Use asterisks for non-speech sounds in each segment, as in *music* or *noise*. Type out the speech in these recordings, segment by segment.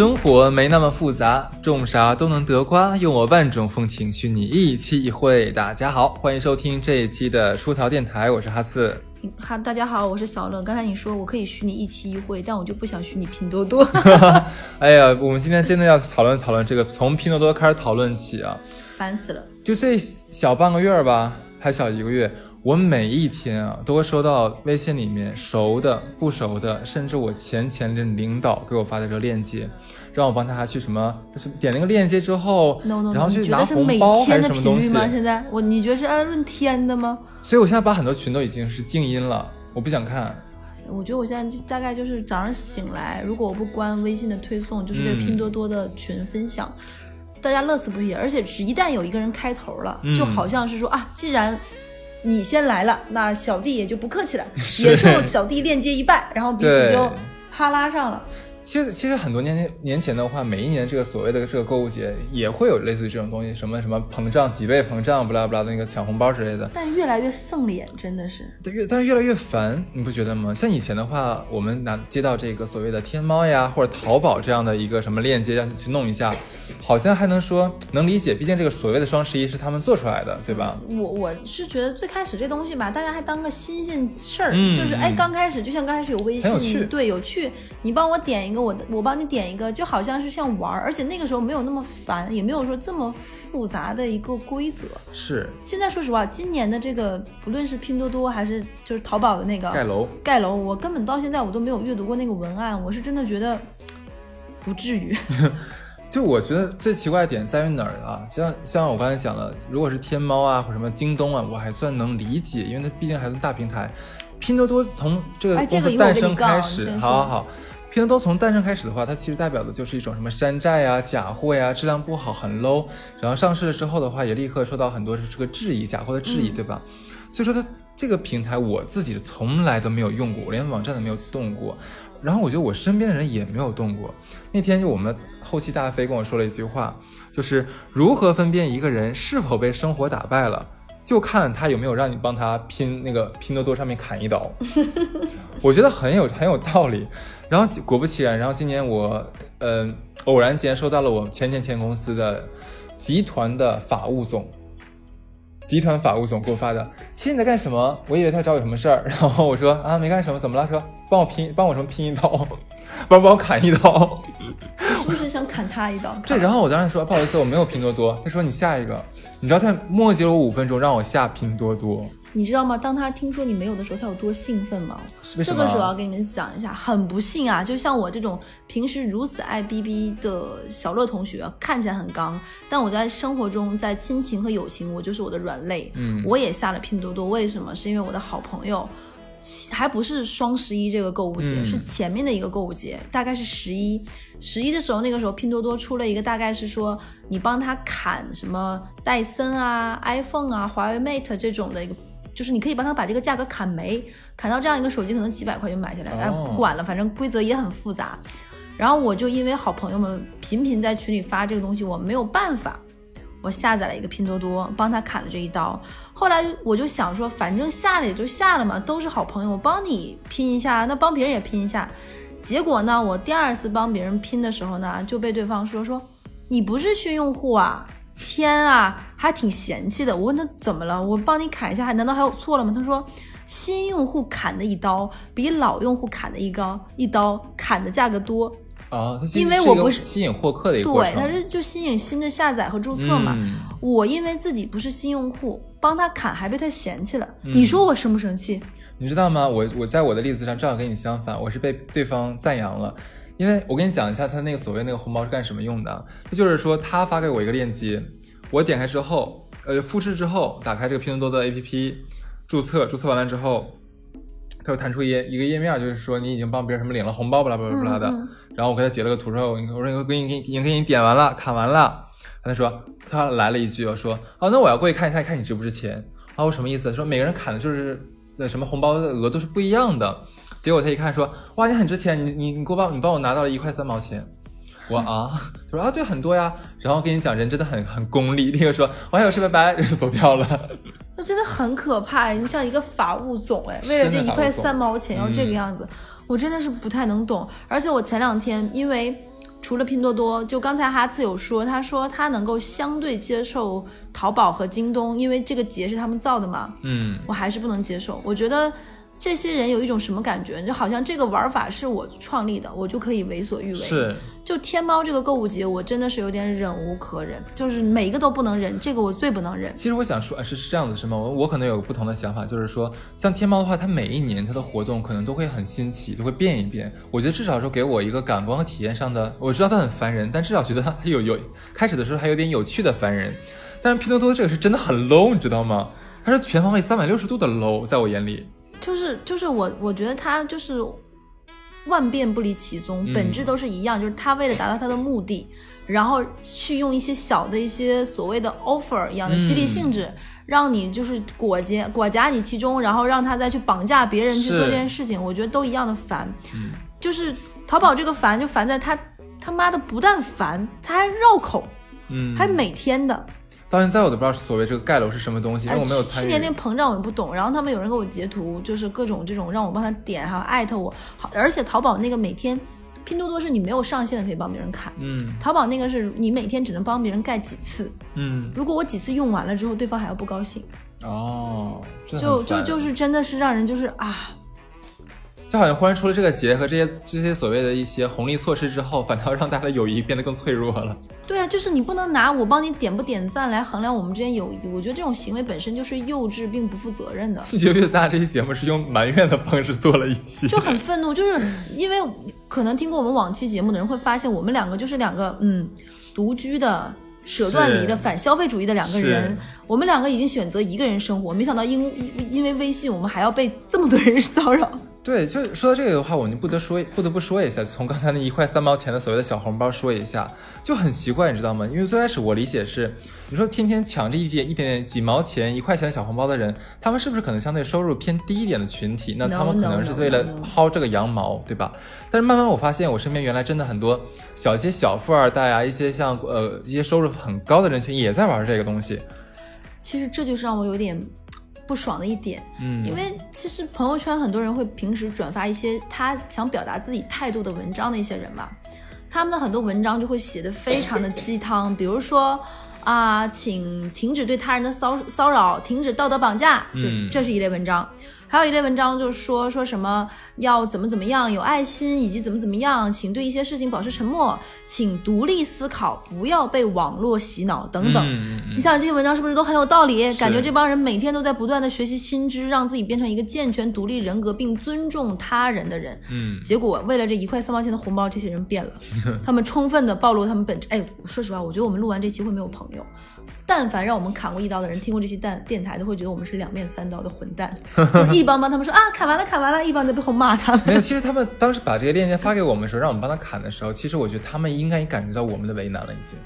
生活没那么复杂，种啥都能得瓜。用我万种风情，许你一期一会。大家好，欢迎收听这一期的出逃电台，我是哈刺。哈，大家好，我是小乐。刚才你说我可以许你一期一会，但我就不想许你拼多多。*laughs* 哎呀，我们今天真的要讨论讨论这个，从拼多多开始讨论起啊，烦死了。就这小半个月吧，还小一个月。我每一天啊，都会收到微信里面熟的、不熟的，甚至我前前任领导给我发的这个链接，让我帮他去什么，就是点那个链接之后，然后去拿红包还是什么东西？现在我你觉得是按论天的吗？所以我现在把很多群都已经是静音了，我不想看。我觉得我现在大概就是早上醒来，如果我不关微信的推送，就是对拼多多的群分享，大家乐此不疲。而且一旦有一个人开头了，就好像是说啊，既然。你先来了，那小弟也就不客气了，也受小弟链接一拜，然后彼此就哈拉上了。其实，其实很多年前年前的话，每一年这个所谓的这个购物节也会有类似于这种东西，什么什么膨胀几倍膨胀，不拉不拉的那个抢红包之类的。但越来越丧脸，真的是。对，越但是越来越烦，你不觉得吗？像以前的话，我们拿接到这个所谓的天猫呀或者淘宝这样的一个什么链接，让你去弄一下。好像还能说能理解，毕竟这个所谓的双十一是他们做出来的，对吧？我我是觉得最开始这东西吧，大家还当个新鲜事儿，就是哎，刚开始就像刚开始有微信，对，有趣。你帮我点一个，我我帮你点一个，就好像是像玩儿，而且那个时候没有那么烦，也没有说这么复杂的一个规则。是。现在说实话，今年的这个不论是拼多多还是就是淘宝的那个盖楼，盖楼，我根本到现在我都没有阅读过那个文案，我是真的觉得不至于。*laughs* 就我觉得最奇怪的点在于哪儿啊？像像我刚才讲了，如果是天猫啊或什么京东啊，我还算能理解，因为它毕竟还是大平台。拼多多从这个公司诞生开始，好好好，拼多多从诞生开始的话，它其实代表的就是一种什么山寨啊、假货呀、质量不好、很 low。然后上市了之后的话，也立刻受到很多这个质疑，假货的质疑，对吧？所以说它这个平台我自己从来都没有用过，我连网站都没有动过。然后我觉得我身边的人也没有动过。那天就我们。后期大飞跟我说了一句话，就是如何分辨一个人是否被生活打败了，就看他有没有让你帮他拼那个拼多多上面砍一刀。*laughs* 我觉得很有很有道理。然后果不其然，然后今年我呃偶然间收到了我前前前公司的集团的法务总，集团法务总给我发的，亲你在干什么？我以为他找我什么事儿，*laughs* 然后我说啊没干什么，怎么了？说帮我拼帮我什么拼一刀。*laughs* 帮帮我砍一刀，砍他一刀？对，然后我当时说不好意思，我没有拼多多。他说你下一个，你知道他磨叽了我五分钟，让我下拼多多。你知道吗？当他听说你没有的时候，他有多兴奋吗？这个时候要给你们讲一下，很不幸啊，就像我这种平时如此爱逼逼的小乐同学，看起来很刚，但我在生活中，在亲情和友情，我就是我的软肋。嗯，我也下了拼多多，为什么？是因为我的好朋友。还不是双十一这个购物节，是前面的一个购物节，大概是十一。十一的时候，那个时候拼多多出了一个，大概是说你帮他砍什么戴森啊、iPhone 啊、华为 Mate 这种的一个，就是你可以帮他把这个价格砍没，砍到这样一个手机可能几百块就买下来。哎，不管了，反正规则也很复杂。然后我就因为好朋友们频频在群里发这个东西，我没有办法。我下载了一个拼多多，帮他砍了这一刀。后来我就想说，反正下了也就下了嘛，都是好朋友，我帮你拼一下，那帮别人也拼一下。结果呢，我第二次帮别人拼的时候呢，就被对方说说你不是新用户啊！天啊，还挺嫌弃的。我问他怎么了，我帮你砍一下，还难道还有错了吗？他说新用户砍的一刀比老用户砍的一刀一刀砍的价格多。啊，因为我不是吸引获客的一个对，它是就吸引新的下载和注册嘛。我因为自己不是新用户，帮他砍还被他嫌弃了，你说我生不生气？你知道吗？我我在我的例子上正好跟你相反，我是被对方赞扬了。因为我跟你讲一下，他那个所谓那个红包是干什么用的？他就是说，他发给我一个链接，我点开之后，呃，复制之后，打开这个拼多多的 APP，注册，注册完了之后。它会弹出一一个页面，就是说你已经帮别人什么领了红包，巴拉巴拉巴拉的。然后我给他截了个图，之后我说我给你给你已经给你点完了，砍完了。他说他来了一句，我说哦，那我要过去看一下，看你值不值钱。啊，我什么意思？说每个人砍的就是那什么红包的额都是不一样的。结果他一看说哇，你很值钱，你你你给我帮你帮我拿到了一块三毛钱。我啊，他说啊对，很多呀。然后跟你讲，人真的很很功利，立刻说我还有事，拜拜，就走掉了。真的很可怕，你像一个法务总哎，为了这一块三毛钱要这个样子，我真的是不太能懂。而且我前两天因为除了拼多多，就刚才哈次有说，他说他能够相对接受淘宝和京东，因为这个节是他们造的嘛。嗯，我还是不能接受。我觉得这些人有一种什么感觉，就好像这个玩法是我创立的，我就可以为所欲为。是。就天猫这个购物节，我真的是有点忍无可忍，就是每一个都不能忍，这个我最不能忍。其实我想说，是是这样子是吗？我我可能有不同的想法，就是说，像天猫的话，它每一年它的活动可能都会很新奇，都会变一变。我觉得至少说给我一个感官和体验上的，我知道它很烦人，但至少觉得它有有开始的时候还有点有趣的烦人。但是拼多多这个是真的很 low，你知道吗？它是全方位三百六十度的 low，在我眼里。就是就是我我觉得他就是。万变不离其宗，本质都是一样，就是他为了达到他的目的，然后去用一些小的一些所谓的 offer 一样的激励性质，让你就是裹挟裹挟你其中，然后让他再去绑架别人去做这件事情，我觉得都一样的烦。就是淘宝这个烦就烦在他他妈的不但烦，他还绕口，嗯，还每天的。到现在我都不知道所谓这个盖楼是什么东西，因为我没有参与。去年那个膨胀我也不懂，然后他们有人给我截图，就是各种这种让我帮他点，还有艾特我。好，而且淘宝那个每天，拼多多是你没有上限的可以帮别人砍，嗯，淘宝那个是你每天只能帮别人盖几次，嗯，如果我几次用完了之后，对方还要不高兴，哦，就就就是真的是让人就是啊。就好像忽然出了这个节和这些这些所谓的一些红利措施之后，反倒让大家的友谊变得更脆弱了。对啊，就是你不能拿我帮你点不点赞来衡量我们之间友谊。我觉得这种行为本身就是幼稚并不负责任的。*laughs* 你觉得咱俩这期节目是用埋怨的方式做了一期，就很愤怒，就是因为可能听过我们往期节目的人会发现，我们两个就是两个嗯独居的、舍断离的、反消费主义的两个人。我们两个已经选择一个人生活，没想到因因因为微信，我们还要被这么多人 *laughs* 骚扰。对，就说到这个的话，我就不得说，不得不说一下，从刚才那一块三毛钱的所谓的小红包说一下，就很奇怪，你知道吗？因为最开始我理解是，你说天天抢这一点一点点几毛钱、一块钱的小红包的人，他们是不是可能相对收入偏低一点的群体？那他们可能是为了薅这个羊毛，对吧？但是慢慢我发现，我身边原来真的很多小一些小富二代啊，一些像呃一些收入很高的人群也在玩这个东西。其实这就是让我有点。不爽的一点，嗯，因为其实朋友圈很多人会平时转发一些他想表达自己态度的文章的一些人嘛，他们的很多文章就会写的非常的鸡汤，比如说啊，请停止对他人的骚骚扰，停止道德绑架，这这是一类文章。还有一类文章就是说说什么要怎么怎么样有爱心，以及怎么怎么样，请对一些事情保持沉默，请独立思考，不要被网络洗脑等等。你想这些文章是不是都很有道理？感觉这帮人每天都在不断的学习新知，让自己变成一个健全独立人格并尊重他人的人。嗯，结果为了这一块三毛钱的红包，这些人变了，*laughs* 他们充分的暴露他们本质。哎，说实话，我觉得我们录完这期会没有朋友。但凡让我们砍过一刀的人，听过这些电电台，都会觉得我们是两面三刀的混蛋。*laughs* 就一帮帮他们说啊，砍完了，砍完了，一帮在背后骂他们。*laughs* 没有，其实他们当时把这个链接发给我们的时候，让我们帮他砍的时候，其实我觉得他们应该也感觉到我们的为难了，已经。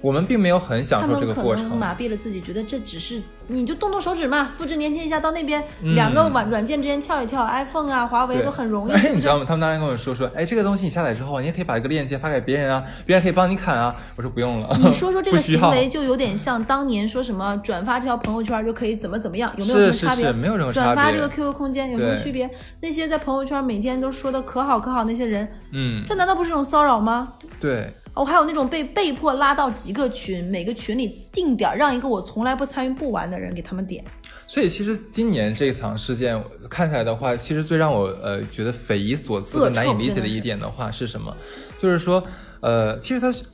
我们并没有很享受这个过程，麻痹了自己，觉得这只是你就动动手指嘛，复制粘贴一下，到那边两个软软件之间跳一跳，iPhone 啊、华为都很容易。哎，你知道吗？他们当时跟我说说，哎，这个东西你下载之后，你也可以把这个链接发给别人啊，别人可以帮你砍啊。我说不用了。*laughs* 你说说这个 *laughs* 行为就有点像当年说什么转发这条朋友圈就可以怎么怎么样，有没有什么差别？没有任何差别。转发这个 QQ 空间有什么区别？那些在朋友圈每天都说的可好可好那些人，嗯，这难道不是一种骚扰吗？对。我还有那种被被迫拉到几个群，每个群里定点让一个我从来不参与不玩的人给他们点。所以其实今年这场事件看起来的话，其实最让我呃觉得匪夷所思和难以理解的一点的话是什么？就是说。呃，其实它是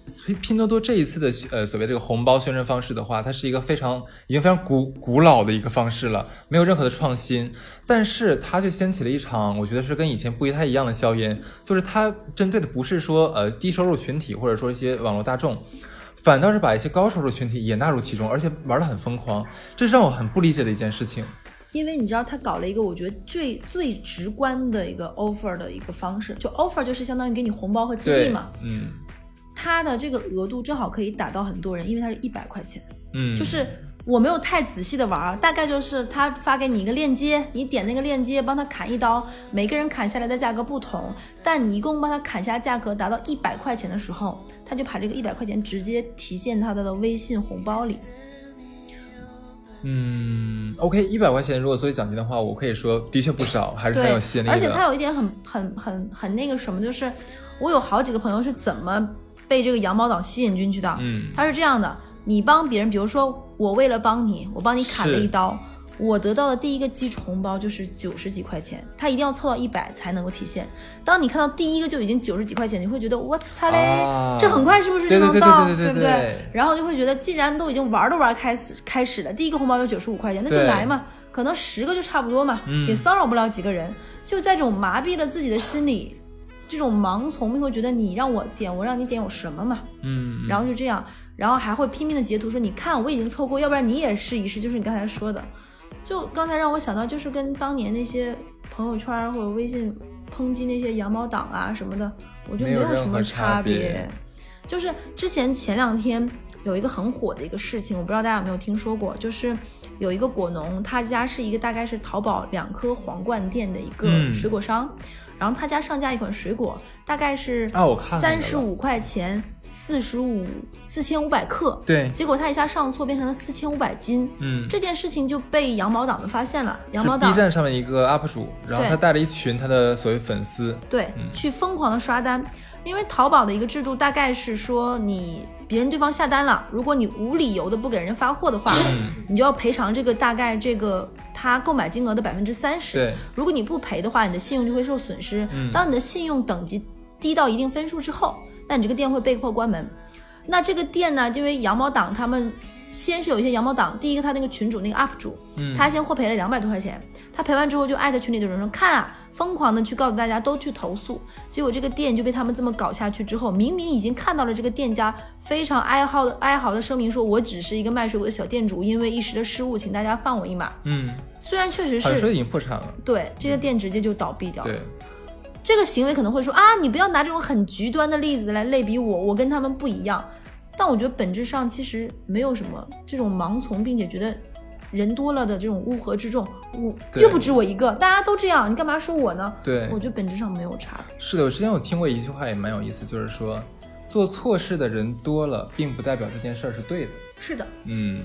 拼多多这一次的呃所谓这个红包宣传方式的话，它是一个非常已经非常古古老的一个方式了，没有任何的创新。但是它却掀起了一场我觉得是跟以前不太一样的硝烟，就是它针对的不是说呃低收入群体或者说一些网络大众，反倒是把一些高收入群体也纳入其中，而且玩的很疯狂，这是让我很不理解的一件事情。因为你知道他搞了一个我觉得最最直观的一个 offer 的一个方式，就 offer 就是相当于给你红包和激励嘛。嗯。他的这个额度正好可以打到很多人，因为他是一百块钱。嗯。就是我没有太仔细的玩，大概就是他发给你一个链接，你点那个链接帮他砍一刀，每个人砍下来的价格不同，但你一共帮他砍下价格达到一百块钱的时候，他就把这个一百块钱直接提现他的微信红包里。嗯，OK，一百块钱如果作为奖金的话，我可以说的确不少，还是很有吸引力的。而且它有一点很很很很那个什么，就是我有好几个朋友是怎么被这个羊毛党吸引进去的？嗯，他是这样的：你帮别人，比如说我为了帮你，我帮你砍了一刀。我得到的第一个基础红包就是九十几块钱，它一定要凑到一百才能够体现。当你看到第一个就已经九十几块钱，你会觉得我擦嘞，这很快是不是就能到，对不对？然后就会觉得，既然都已经玩都玩开始开始了，第一个红包就九十五块钱，那就来嘛，可能十个就差不多嘛，也骚扰不了几个人。就在这种麻痹了自己的心理，这种盲从，会觉得你让我点，我让你点有什么嘛？嗯，然后就这样，然后还会拼命的截图说，你看我已经凑够，要不然你也试一试，就是你刚才说的。就刚才让我想到，就是跟当年那些朋友圈或者微信抨击那些羊毛党啊什么的，我觉得没有什么差别。就是之前前两天有一个很火的一个事情，我不知道大家有没有听说过，就是有一个果农，他家是一个大概是淘宝两颗皇冠店的一个水果商。然后他家上架一款水果，大概是三十五块钱，四十五四千五百克。对，结果他一下上错，变成了四千五百斤。嗯，这件事情就被羊毛党们发现了。羊毛党 B 站上面一个 UP 主，然后他带了一群他的所谓粉丝，对，去疯狂的刷单。因为淘宝的一个制度大概是说，你别人对方下单了，如果你无理由的不给人家发货的话，你就要赔偿这个大概这个他购买金额的百分之三十。对，如果你不赔的话，你的信用就会受损失。当你的信用等级低到一定分数之后，那你这个店会被迫关门。那这个店呢，因为羊毛党他们。先是有一些羊毛党，第一个他那个群主那个 UP 主，他先获赔了两百多块钱，他赔完之后就艾特群里的人说，看啊，疯狂的去告诉大家都去投诉，结果这个店就被他们这么搞下去之后，明明已经看到了这个店家非常哀嚎的哀嚎的声明，说我只是一个卖水果的小店主，因为一时的失误，请大家放我一马。嗯，虽然确实是说已经破产了，对，这个店直接就倒闭掉了。对，这个行为可能会说啊，你不要拿这种很极端的例子来类比我，我跟他们不一样。但我觉得本质上其实没有什么这种盲从，并且觉得人多了的这种乌合之众，我又不止我一个，大家都这样，你干嘛说我呢？对，我觉得本质上没有差。是的，我之前有听过一句话，也蛮有意思，就是说做错事的人多了，并不代表这件事儿是对的。是的，嗯，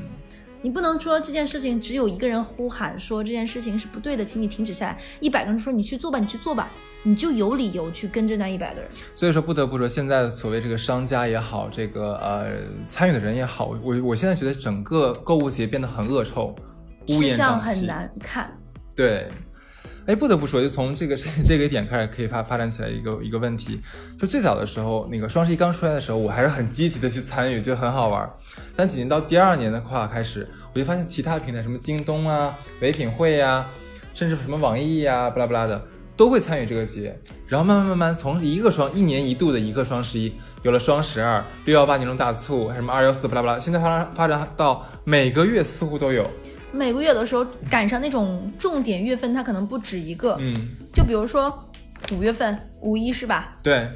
你不能说这件事情只有一个人呼喊说这件事情是不对的，请你停止下来，一百个人说你去做吧，你去做吧。你就有理由去跟着那一百个人，所以说不得不说，现在的所谓这个商家也好，这个呃参与的人也好，我我现在觉得整个购物节变得很恶臭，乌烟瘴气，很难看。对，哎，不得不说，就从这个 *laughs* 这个点开始，可以发发展起来一个一个问题，就最早的时候，那个双十一刚出来的时候，我还是很积极的去参与，觉得很好玩。但几年到第二年的话开始，我就发现其他平台，什么京东啊、唯品会呀，甚至什么网易呀，巴拉巴拉的。都会参与这个节，然后慢慢慢慢从一个双一年一度的一个双十一，有了双十二、六幺八年终大促，还什么二幺四，巴拉巴拉，现在发展发展到每个月似乎都有。每个月的时候赶上那种重点月份，它可能不止一个。嗯，就比如说五月份五一是吧？对。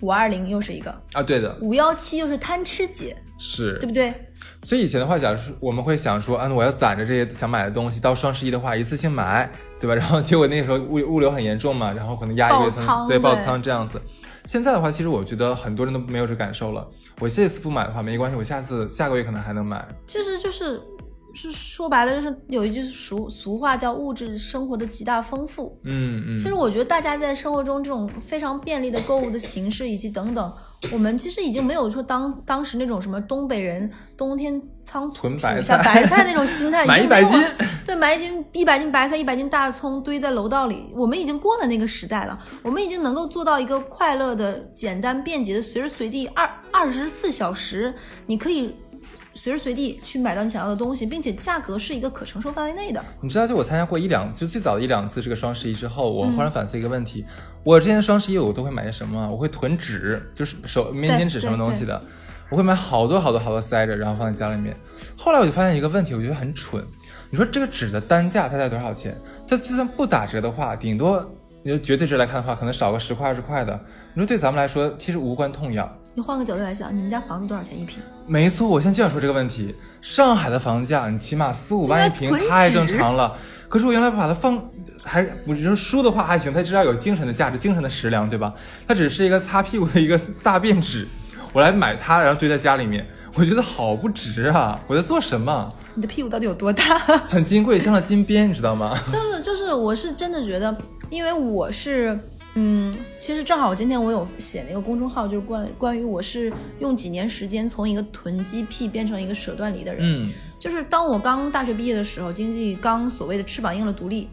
五二零又是一个啊，对的。五幺七又是贪吃节，是对不对？所以以前的话，假如我们会想说，啊，我要攒着这些想买的东西，到双十一的话一次性买。对吧？然后结果那个时候物物流很严重嘛，然后可能压一个仓，对爆仓这样子。现在的话，其实我觉得很多人都没有这感受了。我这次不买的话没关系，我下次下个月可能还能买。其实就是。是说白了，就是有一句俗俗话叫物质生活的极大丰富。嗯嗯。其实我觉得大家在生活中这种非常便利的购物的形式以及等等，我们其实已经没有说当当时那种什么东北人冬天仓促储下白菜那种心态，*laughs* 买一百斤，对，买一斤一百斤白菜，一百斤大葱堆在楼道里，我们已经过了那个时代了。我们已经能够做到一个快乐的、简单便捷的，随时随地二二十四小时，你可以。随时随地去买到你想要的东西，并且价格是一个可承受范围内的。你知道，就我参加过一两，就最早的一两次这个双十一之后，我忽然反思一个问题：我之前双十一我都会买些什么？我会囤纸，就是手面巾纸什么东西的，我会买好多好多好多塞着，然后放在家里面。后来我就发现一个问题，我觉得很蠢。你说这个纸的单价它在多少钱？它就算不打折的话，顶多你就绝对值来看的话，可能少个十块二十块的。你说对咱们来说，其实无关痛痒。你换个角度来想，你们家房子多少钱一平？没错，我现在就想说这个问题。上海的房价，你起码四五万一平，太正常了。可是我原来把它放，还我觉得书的话还行，它至少有精神的价值，精神的食粮，对吧？它只是一个擦屁股的一个大便纸，我来买它，然后堆在家里面，我觉得好不值啊！我在做什么？你的屁股到底有多大？很金贵，镶了金边，你知道吗？就 *laughs* 是就是，我是真的觉得，因为我是。嗯，其实正好我今天我有写那个公众号，就是关关于我是用几年时间从一个囤积癖变成一个舍断离的人。嗯，就是当我刚大学毕业的时候，经济刚所谓的翅膀硬了独立，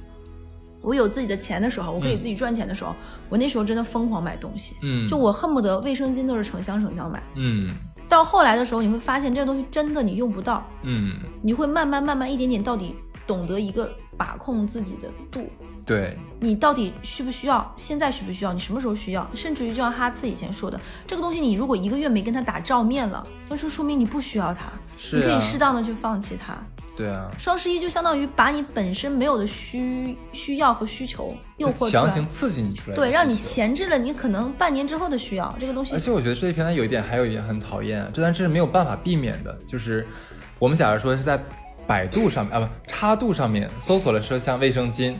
我有自己的钱的时候，我可以自己赚钱的时候，我那时候真的疯狂买东西。嗯，就我恨不得卫生巾都是成箱成箱买。嗯，到后来的时候，你会发现这个东西真的你用不到。嗯，你会慢慢慢慢一点点到底懂得一个把控自己的度。对你到底需不需要？现在需不需要？你什么时候需要？甚至于就像哈次以前说的，这个东西你如果一个月没跟他打照面了，那就说明你不需要它。是你可以适当的去放弃它。对啊，双十一就相当于把你本身没有的需需要和需求诱惑出来，强行刺激你出来，对，让你前置了你可能半年之后的需要这个东西。而且我觉得这些平台有一点，还有一点很讨厌，这但是没有办法避免的，就是我们假如说是在百度上面啊不插度上面搜索了说像卫生巾。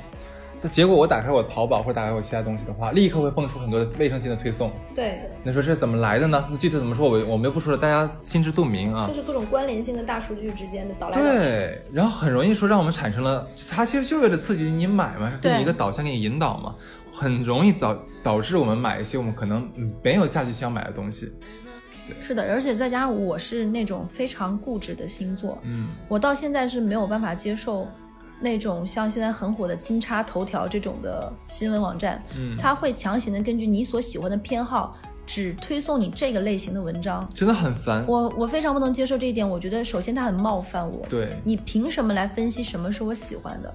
那结果我打开我淘宝或者打开我其他东西的话，立刻会蹦出很多卫生巾的推送。对，那说这是怎么来的呢？那具体怎么说，我我们又不说了，大家心知肚明啊。就是各种关联性的大数据之间的导来对，然后很容易说让我们产生了，它其实就为了刺激你买嘛，给你一个导向，给你引导嘛，很容易导导致我们买一些我们可能没有下去想买的东西。是的，而且再加上我是那种非常固执的星座，嗯，我到现在是没有办法接受。那种像现在很火的金叉头条这种的新闻网站，嗯，它会强行的根据你所喜欢的偏好，只推送你这个类型的文章，真的很烦。我我非常不能接受这一点，我觉得首先它很冒犯我。对，你凭什么来分析什么是我喜欢的？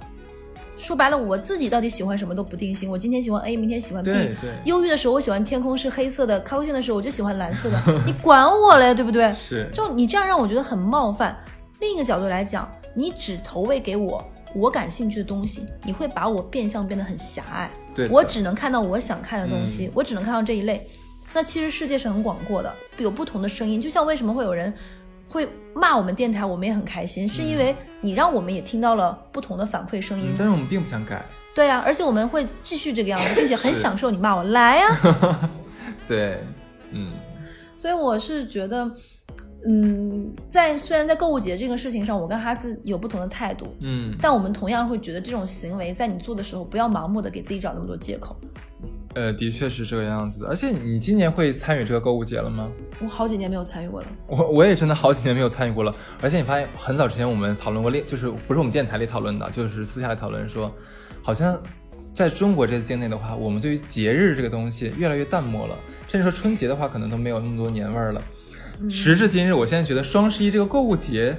说白了，我自己到底喜欢什么都不定性。我今天喜欢 A，明天喜欢 B。对对。忧郁的时候我喜欢天空是黑色的，高兴的时候我就喜欢蓝色的。*laughs* 你管我嘞，对不对？是。就你这样让我觉得很冒犯。另一个角度来讲，你只投喂给我。我感兴趣的东西，你会把我变相变得很狭隘。对，我只能看到我想看的东西，我只能看到这一类。那其实世界是很广阔的，有不同的声音。就像为什么会有人会骂我们电台，我们也很开心，是因为你让我们也听到了不同的反馈声音。但是我们并不想改。对啊，而且我们会继续这个样子，并且很 *laughs* 享受你骂我来呀。对，嗯。所以我是觉得。嗯，在虽然在购物节这个事情上，我跟哈斯有不同的态度，嗯，但我们同样会觉得这种行为在你做的时候，不要盲目的给自己找那么多借口。呃，的确是这个样子的。而且你今年会参与这个购物节了吗？我好几年没有参与过了。我我也真的好几年没有参与过了。而且你发现很早之前我们讨论过，另就是不是我们电台里讨论的，就是私下里讨论说，好像在中国这个境内的话，我们对于节日这个东西越来越淡漠了，甚至说春节的话，可能都没有那么多年味儿了。时至今日，我现在觉得双十一这个购物节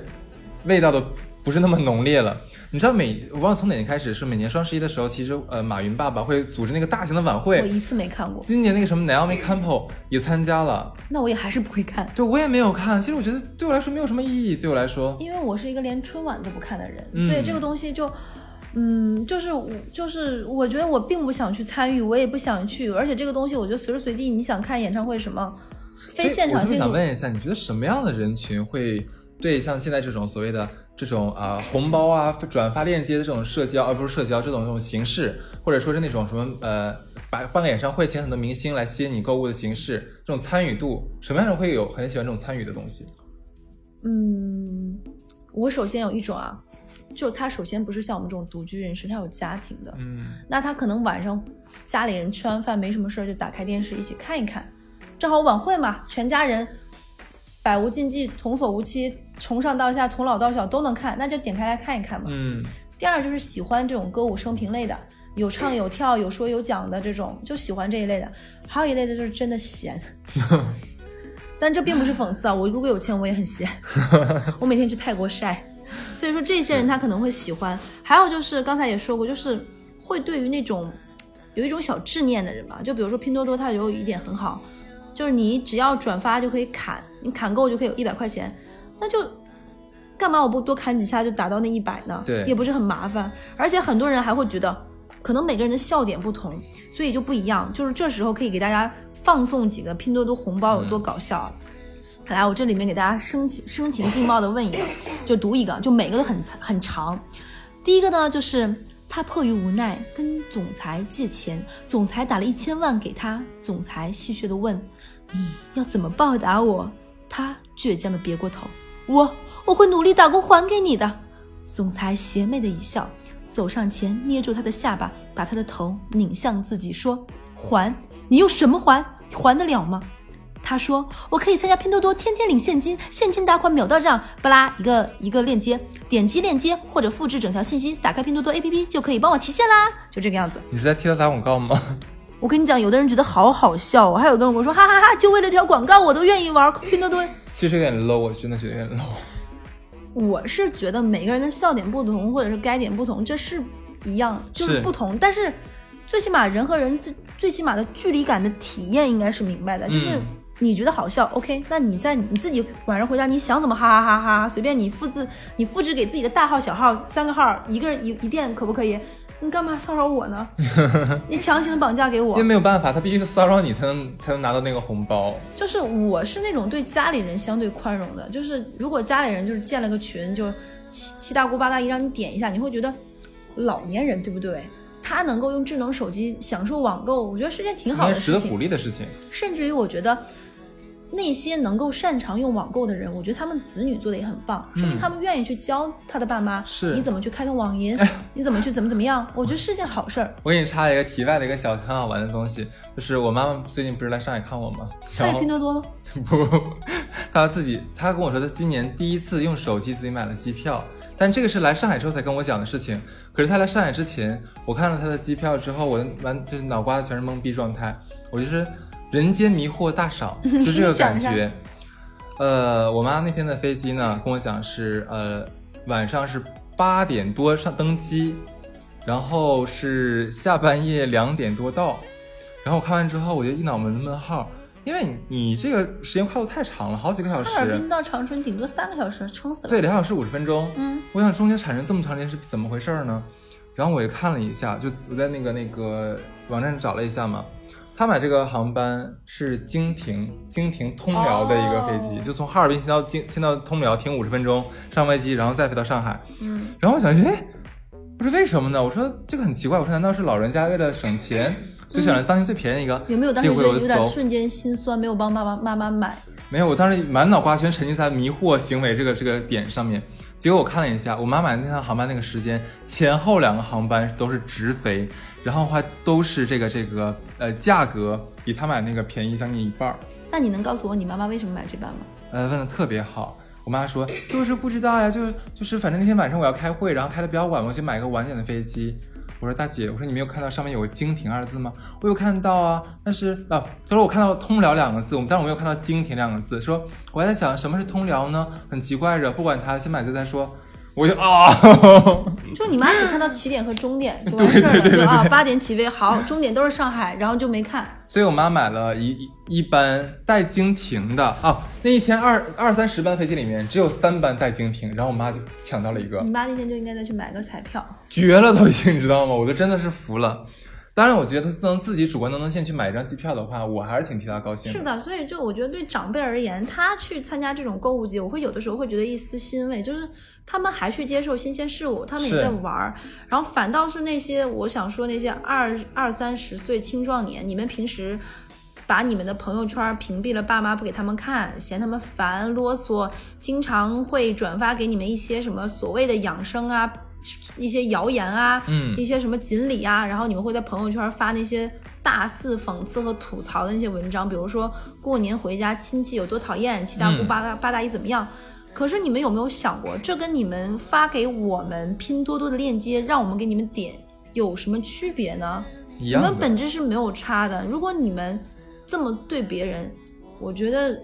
味道都不是那么浓烈了。你知道每我忘了从哪年开始，是每年双十一的时候，其实呃马云爸爸会组织那个大型的晚会。我一次没看过。今年那个什么 Naomi Campbell 也参加了。那我也还是不会看。对，我也没有看。其实我觉得对我来说没有什么意义。对我来说，因为我是一个连春晚都不看的人，所以这个东西就，嗯，就是我就是我觉得我并不想去参与，我也不想去。而且这个东西，我觉得随时随地你想看演唱会什么。非现场性。我想问一下，你觉得什么样的人群会对像现在这种所谓的这种啊红包啊转发链接的这种社交，而不是社交这种这种形式，或者说是那种什么呃办办个演唱会请很多明星来吸引你购物的形式，这种参与度，什么样的人会有很喜欢这种参与的东西？嗯，我首先有一种啊，就他首先不是像我们这种独居人士，他有家庭的，嗯，那他可能晚上家里人吃完饭没什么事儿，就打开电视一起看一看。正好晚会嘛，全家人百无禁忌，童叟无欺，从上到下，从老到小都能看，那就点开来看一看嘛。嗯。第二就是喜欢这种歌舞升平类的，有唱有跳，有说有讲的这种，就喜欢这一类的。还有一类的就是真的闲，*laughs* 但这并不是讽刺啊。我如果有钱，我也很闲，*laughs* 我每天去泰国晒。所以说这些人他可能会喜欢。还有就是刚才也说过，就是会对于那种有一种小执念的人吧，就比如说拼多多，它有一点很好。就是你只要转发就可以砍，你砍够就可以有一百块钱，那就干嘛我不多砍几下就达到那一百呢？对，也不是很麻烦。而且很多人还会觉得，可能每个人的笑点不同，所以就不一样。就是这时候可以给大家放送几个拼多多红包有多搞笑。来，我这里面给大家声情声情并茂的问一个，就读一个，就每个都很很长。第一个呢，就是。他迫于无奈跟总裁借钱，总裁打了一千万给他。总裁戏谑地问：“你要怎么报答我？”他倔强地别过头：“我我会努力打工还给你的。”总裁邪魅的一笑，走上前捏住他的下巴，把他的头拧向自己，说：“还？你用什么还？还得了吗？他说：“我可以参加拼多多，天天领现金，现金打款秒到账。”巴拉一个一个链接，点击链接或者复制整条信息，打开拼多多 APP 就可以帮我提现啦。就这个样子。你是在替他打广告吗？我跟你讲，有的人觉得好好笑，还有的人我说哈哈哈，就为了条广告，我都愿意玩拼多多。其实有点 low，我真的觉得有点 low。我是觉得每个人的笑点不同，或者是该点不同，这是一样，就是不同。但是最起码人和人最最起码的距离感的体验应该是明白的，就是。你觉得好笑，OK？那你在你自己晚上回家，你想怎么哈哈哈哈，随便你复制，你复制给自己的大号、小号三个号，一个人一一遍可不可以？你干嘛骚扰我呢？*laughs* 你强行绑架给我？因为没有办法，他必须是骚扰你才能才能拿到那个红包。就是我是那种对家里人相对宽容的，就是如果家里人就是建了个群，就七七大姑八大姨让你点一下，你会觉得老年人对不对？他能够用智能手机享受网购，我觉得是件挺好的事情，值得鼓励的事情。甚至于我觉得。那些能够擅长用网购的人，我觉得他们子女做的也很棒，说明他们愿意去教他的爸妈，是你怎么去开通网银，你怎么去怎么怎么样，我觉得是件好事儿。我给你插一个题外的一个小很好玩的东西，就是我妈妈最近不是来上海看我吗？看拼多多吗？*laughs* 不，她自己，她跟我说她今年第一次用手机自己买了机票，但这个是来上海之后才跟我讲的事情。可是她来上海之前，我看了她的机票之后，我的完就是脑瓜子全是懵逼状态，我就是。人间迷惑大赏，*laughs* 就这个感觉。呃，我妈那天的飞机呢，跟我讲是呃晚上是八点多上登机，然后是下半夜两点多到。然后我看完之后，我就一脑门子问号，因为你你这个时间跨度太长了，好几个小时。哈尔滨到长春顶多三个小时，撑死了。对，两小时五十分钟。嗯，我想中间产生这么长时间是怎么回事呢？然后我也看了一下，就我在那个那个网站找了一下嘛。他买这个航班是经停，经停通辽的一个飞机，就从哈尔滨先到经先到通辽停五十分钟上飞机，然后再飞到上海。嗯，然后我想，哎，不是为什么呢？我说这个很奇怪，我说难道是老人家为了省钱，就选了当天最便宜一个？有没有当时觉得有点瞬间心酸，没有帮爸爸妈妈买？没有，我当时满脑瓜全沉浸在迷惑行为这个这个点上面。结果我看了一下，我妈买的那趟航班那个时间，前后两个航班都是直飞，然后话都是这个这个呃价格比她买那个便宜将近一半儿。那你能告诉我你妈妈为什么买这班吗？呃，问的特别好。我妈说就是不知道呀，就就是反正那天晚上我要开会，然后开的比较晚，我就买个晚点的飞机。我说大姐，我说你没有看到上面有个经停二字吗？我有看到啊，但是啊，他说我看到通辽两个字，我们但是我没有看到经停两个字。说我还在想什么是通辽呢？很奇怪着，不管他，先买就再说。我就啊，*laughs* 就你妈只看到起点和终点 *laughs* 就完事儿了，就啊八点起飞，好，终点都是上海，然后就没看。所以我妈买了一一一班带经停的啊，那一天二二三十班飞机里面只有三班带经停，然后我妈就抢到了一个。你妈那天就应该再去买个彩票，绝了都已经，你知道吗？我都真的是服了。当然，我觉得她能自己主观能动性去买一张机票的话，我还是挺替她高兴。是的，所以就我觉得对长辈而言，他去参加这种购物节，我会有的时候会觉得一丝欣慰，就是。他们还去接受新鲜事物，他们也在玩儿，然后反倒是那些我想说那些二二三十岁青壮年，你们平时把你们的朋友圈屏蔽了，爸妈不给他们看，嫌他们烦啰嗦，经常会转发给你们一些什么所谓的养生啊，一些谣言啊，嗯，一些什么锦鲤啊，然后你们会在朋友圈发那些大肆讽刺和吐槽的那些文章，比如说过年回家亲戚有多讨厌，七大姑八大八大姨怎么样。可是你们有没有想过，这跟你们发给我们拼多多的链接，让我们给你们点有什么区别呢？你们本质是没有差的。如果你们这么对别人，我觉得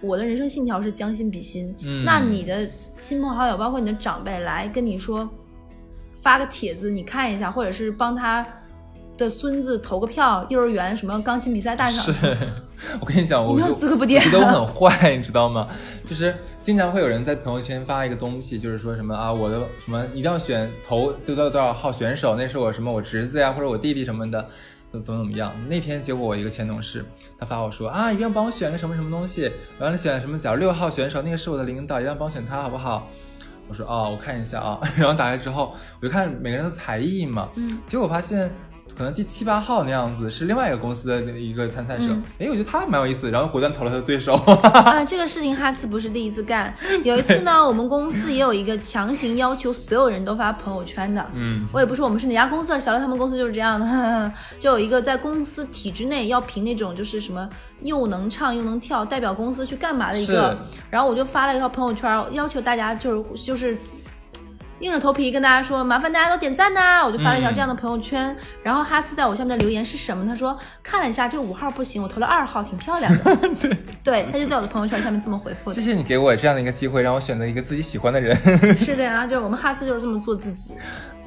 我的人生信条是将心比心。嗯，那你的亲朋好友，包括你的长辈来跟你说，发个帖子你看一下，或者是帮他。的孙子投个票，幼儿园什么钢琴比赛大奖？是我跟你讲，我就我觉得我 *laughs* 很坏，你知道吗？就是经常会有人在朋友圈发一个东西，就是说什么啊，我的什么一定要选投多少多少号选手，那是我什么我侄子呀，或者我弟弟什么的，怎怎么怎么样？那天结果我一个前同事，他发我说啊，一定要帮我选个什么什么东西，完了选什么假如六号选手，那个是我的领导，一定要帮我选他，好不好？我说哦，我看一下啊，*laughs* 然后打开之后，我就看每个人的才艺嘛，嗯，结果发现。可能第七八号那样子，是另外一个公司的一个参赛者。哎，我觉得他蛮有意思，然后果断投了他的对手。*laughs* 啊，这个事情哈斯不是第一次干。有一次呢，我们公司也有一个强行要求所有人都发朋友圈的。嗯，我也不说我们是哪家公司，小乐他们公司就是这样的。*laughs* 就有一个在公司体制内要评那种就是什么又能唱又能跳，代表公司去干嘛的一个。然后我就发了一条朋友圈，要求大家就是就是。硬着头皮跟大家说，麻烦大家都点赞呐！我就发了一条这样的朋友圈，然后哈斯在我下面的留言是什么？他说看了一下这五号不行，我投了二号，挺漂亮的。*laughs* 对对，他就在我的朋友圈下面这么回复。谢谢你给我这样的一个机会，让我选择一个自己喜欢的人。*laughs* 是的呀，就是我们哈斯就是这么做自己。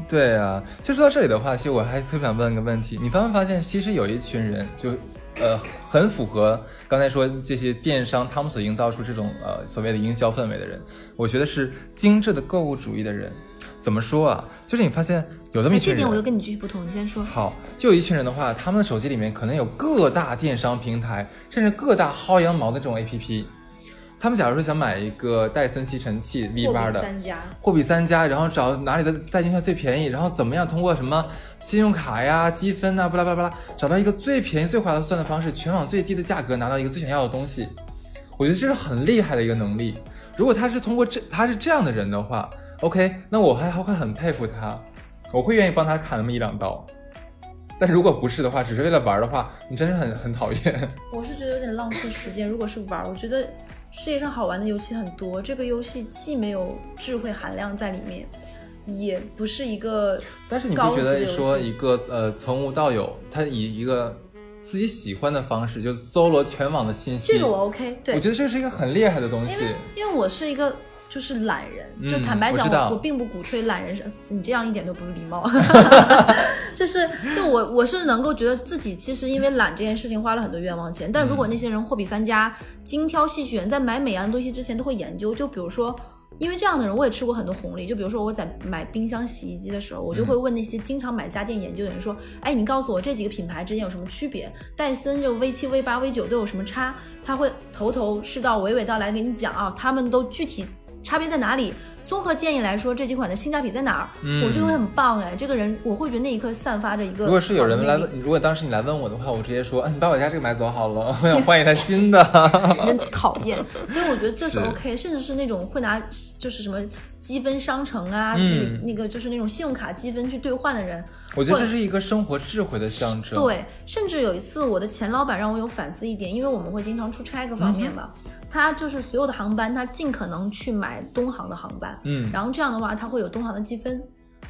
对啊，就说到这里的话，其实我还特别想问一个问题：你发没发现，其实有一群人就。呃，很符合刚才说这些电商他们所营造出这种呃所谓的营销氛围的人，我觉得是精致的购物主义的人。怎么说啊？就是你发现有这么一群人，这点我又跟你继续不同。你先说。好，就有一群人的话，他们的手机里面可能有各大电商平台，甚至各大薅羊毛的这种 APP。他们假如说想买一个戴森吸尘器 V 八的，货比三家，然后找哪里的代金券最便宜，然后怎么样通过什么信用卡呀、积分呐，巴拉巴拉巴拉，找到一个最便宜、最划算的方式，全网最低的价格拿到一个最想要的东西。我觉得这是很厉害的一个能力。如果他是通过这，他是这样的人的话，OK，那我还还会很佩服他，我会愿意帮他砍那么一两刀。但如果不是的话，只是为了玩的话，你真是很很讨厌。我是觉得有点浪费时间。如果是玩，我觉得。世界上好玩的游戏很多，这个游戏既没有智慧含量在里面，也不是一个。但是你不觉得说一个呃从无到有，他以一个自己喜欢的方式就搜罗全网的信息，这个我 OK。对，我觉得这是一个很厉害的东西。因为因为我是一个。就是懒人，就坦白讲，我我并不鼓吹懒人，你这样一点都不礼貌。*laughs* 就是，就我我是能够觉得自己其实因为懒这件事情花了很多冤枉钱，但如果那些人货比三家，精挑细选，在买每样东西之前都会研究。就比如说，因为这样的人我也吃过很多红利。就比如说我在买冰箱、洗衣机的时候，我就会问那些经常买家电研究的人说：“哎，你告诉我这几个品牌之间有什么区别？戴森就 V 七、V 八、V 九都有什么差？”他会头头是道、娓娓道来给你讲啊，他们都具体。差别在哪里？综合建议来说，这几款的性价比在哪儿？我就会很棒哎，这个人我会觉得那一刻散发着一个。如果是有人来问，如果当时你来问我的话，我直接说，你把我家这个买走好了，*laughs* 我想换一台新的。*laughs* 真讨厌，所以我觉得这是 OK，甚至是那种会拿就是什么积分商城啊，那那个就是那种信用卡积分去兑换的人，我觉得这是一个生活智慧的象征。对，甚至有一次我的前老板让我有反思一点，因为我们会经常出差各方面嘛。他就是所有的航班，他尽可能去买东航的航班，嗯，然后这样的话，他会有东航的积分，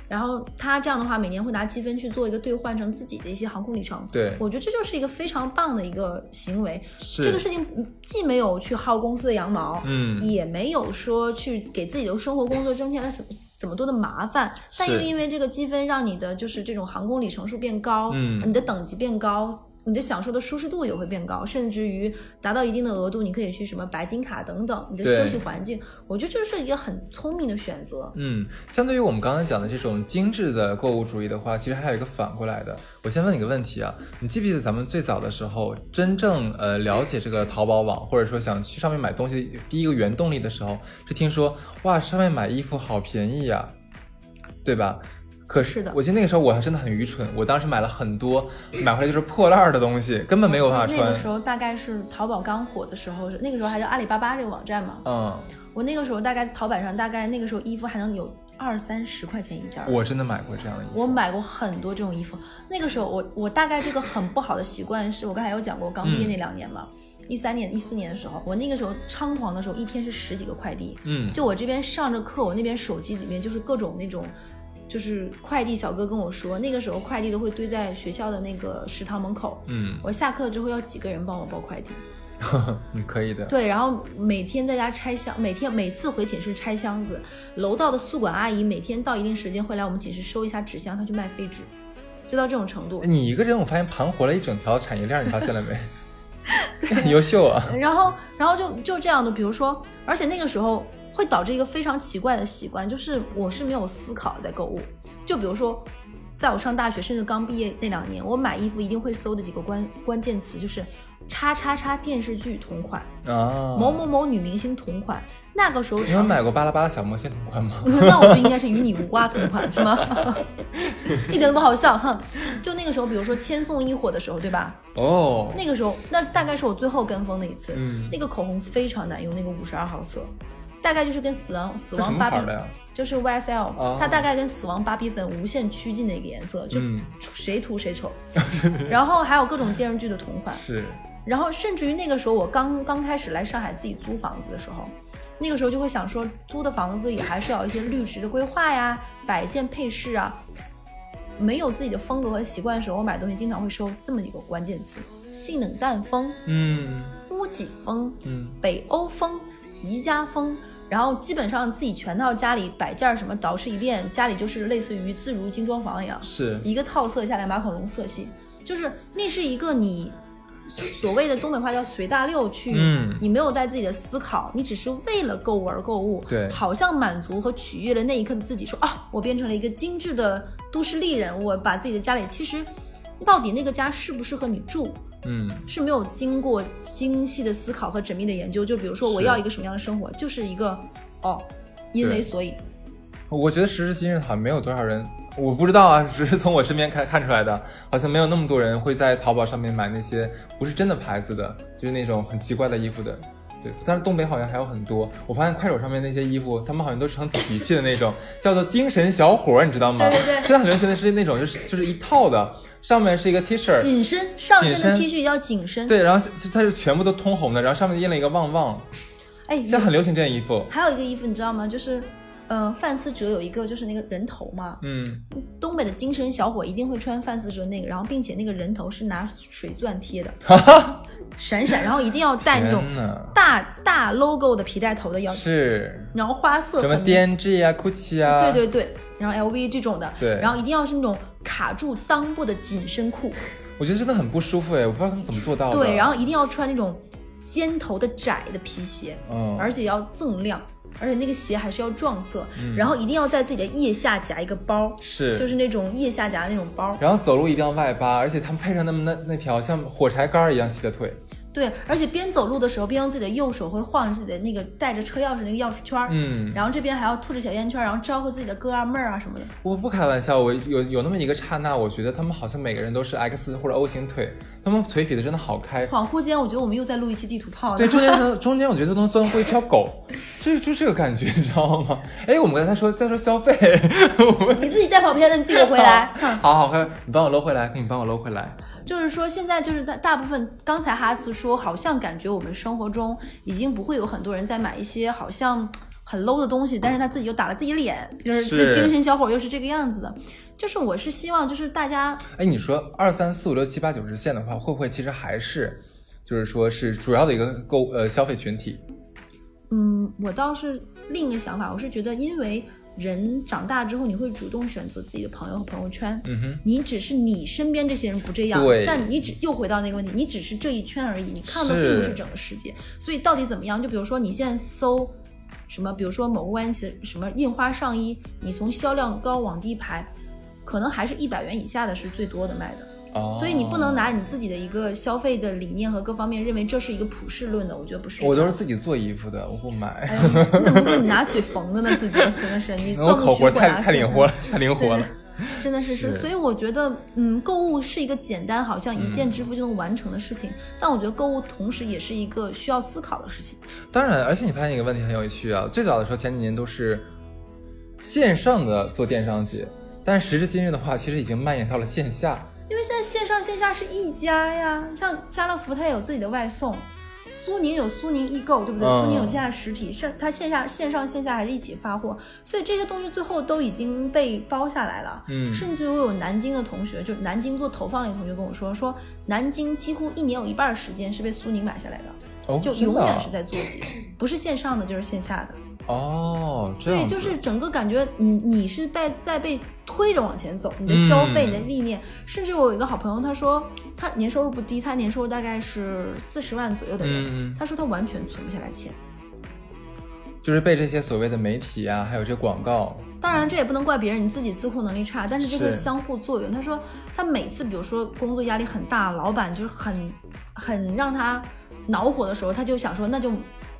然后他这样的话，每年会拿积分去做一个兑换成自己的一些航空里程。对，我觉得这就是一个非常棒的一个行为。是这个事情既没有去薅公司的羊毛，嗯，也没有说去给自己的生活工作增添了什么怎么多的麻烦，但又因为这个积分让你的就是这种航空里程数变高，嗯，你的等级变高。你的享受的舒适度也会变高，甚至于达到一定的额度，你可以去什么白金卡等等。你的休息环境，我觉得这是一个很聪明的选择。嗯，相对于我们刚才讲的这种精致的购物主义的话，其实还有一个反过来的。我先问你个问题啊，你记不记得咱们最早的时候，真正呃了解这个淘宝网，或者说想去上面买东西，第一个原动力的时候，是听说哇，上面买衣服好便宜呀，对吧？可是的，我记得那个时候我还真的很愚蠢，我当时买了很多，买回来就是破烂的东西，根本没有办法穿。那个时候大概是淘宝刚火的时候，那个时候还叫阿里巴巴这个网站嘛。嗯。我那个时候大概淘宝上大概那个时候衣服还能有二三十块钱一件。我真的买过这样的衣服。我买过很多这种衣服。那个时候我我大概这个很不好的习惯是我刚才有讲过，刚毕业那两年嘛，一三年、一四年的时候，我那个时候猖狂的时候，一天是十几个快递。嗯。就我这边上着课，我那边手机里面就是各种那种。就是快递小哥跟我说，那个时候快递都会堆在学校的那个食堂门口。嗯，我下课之后要几个人帮我包快递。*laughs* 你可以的。对，然后每天在家拆箱，每天每次回寝室拆箱子，楼道的宿管阿姨每天到一定时间会来我们寝室收一下纸箱，她去卖废纸，就到这种程度。你一个人，我发现盘活了一整条产业链，你发现了没？*laughs* 很 *laughs* 优秀啊。然后，然后就就这样的，比如说，而且那个时候。会导致一个非常奇怪的习惯，就是我是没有思考在购物。就比如说，在我上大学甚至刚毕业那两年，我买衣服一定会搜的几个关关键词就是。叉叉叉电视剧同款啊，某某某女明星同款，那个时候你有买过巴拉巴拉小魔仙同款吗？*laughs* 那我就应该是与你无瓜同款是吗？*laughs* 一点都不好笑哈。就那个时候，比如说千颂伊火的时候，对吧？哦，那个时候，那大概是我最后跟风的一次。嗯，那个口红非常难用，那个五十二号色，大概就是跟死亡死亡芭比，就是 YSL，它大概跟死亡芭比粉无限趋近的一个颜色，就谁涂谁丑。*laughs* 然后还有各种电视剧的同款是。然后甚至于那个时候，我刚刚开始来上海自己租房子的时候，那个时候就会想说，租的房子也还是要一些绿植的规划呀、摆件配饰啊。没有自己的风格和习惯的时候，我买东西经常会收这么几个关键词：性冷淡风，嗯，屋脊风，嗯，北欧风，宜家风。然后基本上自己全套家里摆件什么捯饬一遍，家里就是类似于自如精装房一样，是。一个套色下来马卡龙色系，就是那是一个你。所谓的东北话叫随大溜去，你没有带自己的思考，你只是为了购物而购物，对，好像满足和取悦了那一刻的自己，说啊，我变成了一个精致的都市丽人，我把自己的家里，其实到底那个家适不适合你住，嗯，是没有经过精细的思考和缜密的研究，就比如说我要一个什么样的生活，就是一个哦，因为所以，我觉得时至今日好像没有多少人。我不知道啊，*laughs* 只是从我身边看看出来的，好像没有那么多人会在淘宝上面买那些不是真的牌子的，就是那种很奇怪的衣服的。对，但是东北好像还有很多。我发现快手上面那些衣服，他们好像都是很体系的那种，叫做精神小伙，你知道吗？对对对。现在很流行的是那种，就是就是一套的，上面是一个 T 恤，紧身上身的 T 恤叫紧身。对，然后它是全部都通红的，然后上面印了一个旺旺。哎，现在很流行这件衣服。还有一个衣服，你知道吗？就是。呃，范思哲有一个就是那个人头嘛，嗯，东北的精神小伙一定会穿范思哲那个，然后并且那个人头是拿水钻贴的，*laughs* 闪闪，然后一定要带那种大大 logo 的皮带头的，要是，然后花色什么 DNG 啊，GUCCI 啊，对对对，然后 LV 这种的，对，然后一定要是那种卡住裆部的紧身裤，我觉得真的很不舒服哎，我不知道他们怎么做到的，对，然后一定要穿那种尖头的窄的皮鞋，嗯，而且要锃亮。而且那个鞋还是要撞色，然后一定要在自己的腋下夹一个包，是，就是那种腋下夹的那种包。然后走路一定要外八，而且他们配上那么那那条像火柴杆一样细的腿。对，而且边走路的时候边用自己的右手会晃着自己的那个带着车钥匙那个钥匙圈儿，嗯，然后这边还要吐着小烟圈，然后招呼自己的哥啊妹儿啊什么的。我不开玩笑，我有有那么一个刹那，我觉得他们好像每个人都是 X 或者 O 型腿，他们腿劈的真的好开。恍惚间，我觉得我们又在录一期地图炮。对，中间能中间我觉得能钻过一条狗，就就这个感觉，你知道吗？哎，我们刚才说在说消费，你自己带跑偏了，你自己回来。*laughs* 好好，好，你帮我搂回来，给你帮我搂回来。就是说，现在就是大大部分，刚才哈斯说，好像感觉我们生活中已经不会有很多人在买一些好像很 low 的东西，但是他自己又打了自己脸，就是精神小伙又是这个样子的。就是我是希望，就是大家，哎，你说二三四五六七八九十线的话，会不会其实还是，就是说是主要的一个购呃消费群体？嗯，我倒是另一个想法，我是觉得因为。人长大之后，你会主动选择自己的朋友和朋友圈。嗯哼，你只是你身边这些人不这样，对，但你只又回到那个问题，你只是这一圈而已，你看的并不是整个世界。所以到底怎么样？就比如说你现在搜什么，比如说某个关系什么印花上衣，你从销量高往低排，可能还是一百元以下的是最多的卖的。所以你不能拿你自己的一个消费的理念和各方面认为这是一个普世论的，我觉得不是。我都是自己做衣服的，我不买。你怎么说你拿嘴缝的呢？自己真的是你做口活太太灵活了，太灵活了。*laughs* 真的是是，所以我觉得，嗯，购物是一个简单好像一键支付就能完成的事情，但我觉得购物同时也是一个需要思考的事情。当然，而且你发现一个问题很有趣啊，最早的时候前几年都是线上的做电商节，但时至今日的话，其实已经蔓延到了线下。因为现在线上线下是一家呀，像家乐福它也有自己的外送，苏宁有苏宁易购，对不对？苏宁有线下实体，是它线下线上线下还是一起发货，所以这些东西最后都已经被包下来了。嗯，甚至我有南京的同学，就南京做投放那个同学跟我说，说南京几乎一年有一半时间是被苏宁买下来的，就永远是在做节，不是线上的就是线下的。哦，所以就是整个感觉，你你是被在被推着往前走，你的消费、你的理念，甚至我有一个好朋友，他说他年收入不低，他年收入大概是四十万左右的人，他说他完全存不下来钱，就是被这些所谓的媒体啊，还有这广告。当然，这也不能怪别人，你自己自控能力差，但是这个相互作用。他说他每次，比如说工作压力很大，老板就是很很让他恼火的时候，他就想说那就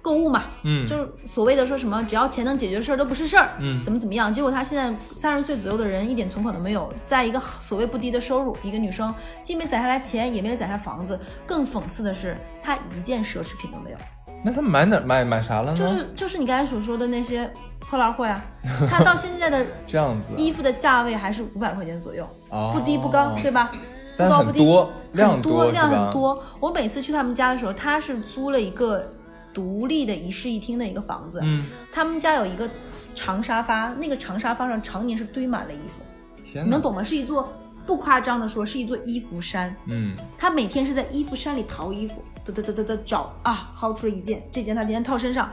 购物嘛，嗯，就是所谓的说什么只要钱能解决的事儿都不是事儿，嗯，怎么怎么样。结果他现在三十岁左右的人，一点存款都没有，在一个所谓不低的收入，一个女生既没攒下来钱，也没攒下房子，更讽刺的是，她一件奢侈品都没有。那他买哪买买啥了呢？就是就是你刚才所说的那些破烂货呀，*laughs* 他到现在的这样子衣服的价位还是五百块钱左右，不低不高，对吧？不高不低，量多量很多。我每次去他们家的时候，他是租了一个独立的一室一厅的一个房子，嗯，他们家有一个长沙发，那个长沙发上常年是堆满了衣服，天，你能懂吗？是一座不夸张的说，是一座衣服山，嗯，他每天是在衣服山里淘衣服。嘚嘚嘚嘚嘚找啊，薅出了一件，这件他今天套身上，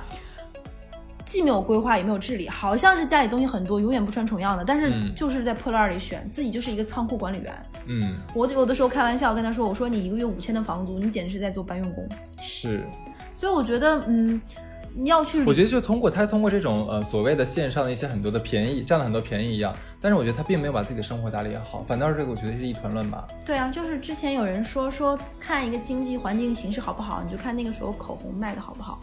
既没有规划也没有治理，好像是家里东西很多，永远不穿重样的，但是就是在破烂里选，自己就是一个仓库管理员。嗯，我有的时候开玩笑跟他说，我说你一个月五千的房租，你简直是在做搬运工。是，所以我觉得，嗯。你要去，我觉得就通过他通过这种呃所谓的线上的一些很多的便宜，占了很多便宜一样。但是我觉得他并没有把自己的生活打理好，反倒是这个我觉得是一团乱麻。对啊，就是之前有人说说看一个经济环境形势好不好，你就看那个时候口红卖的好不好。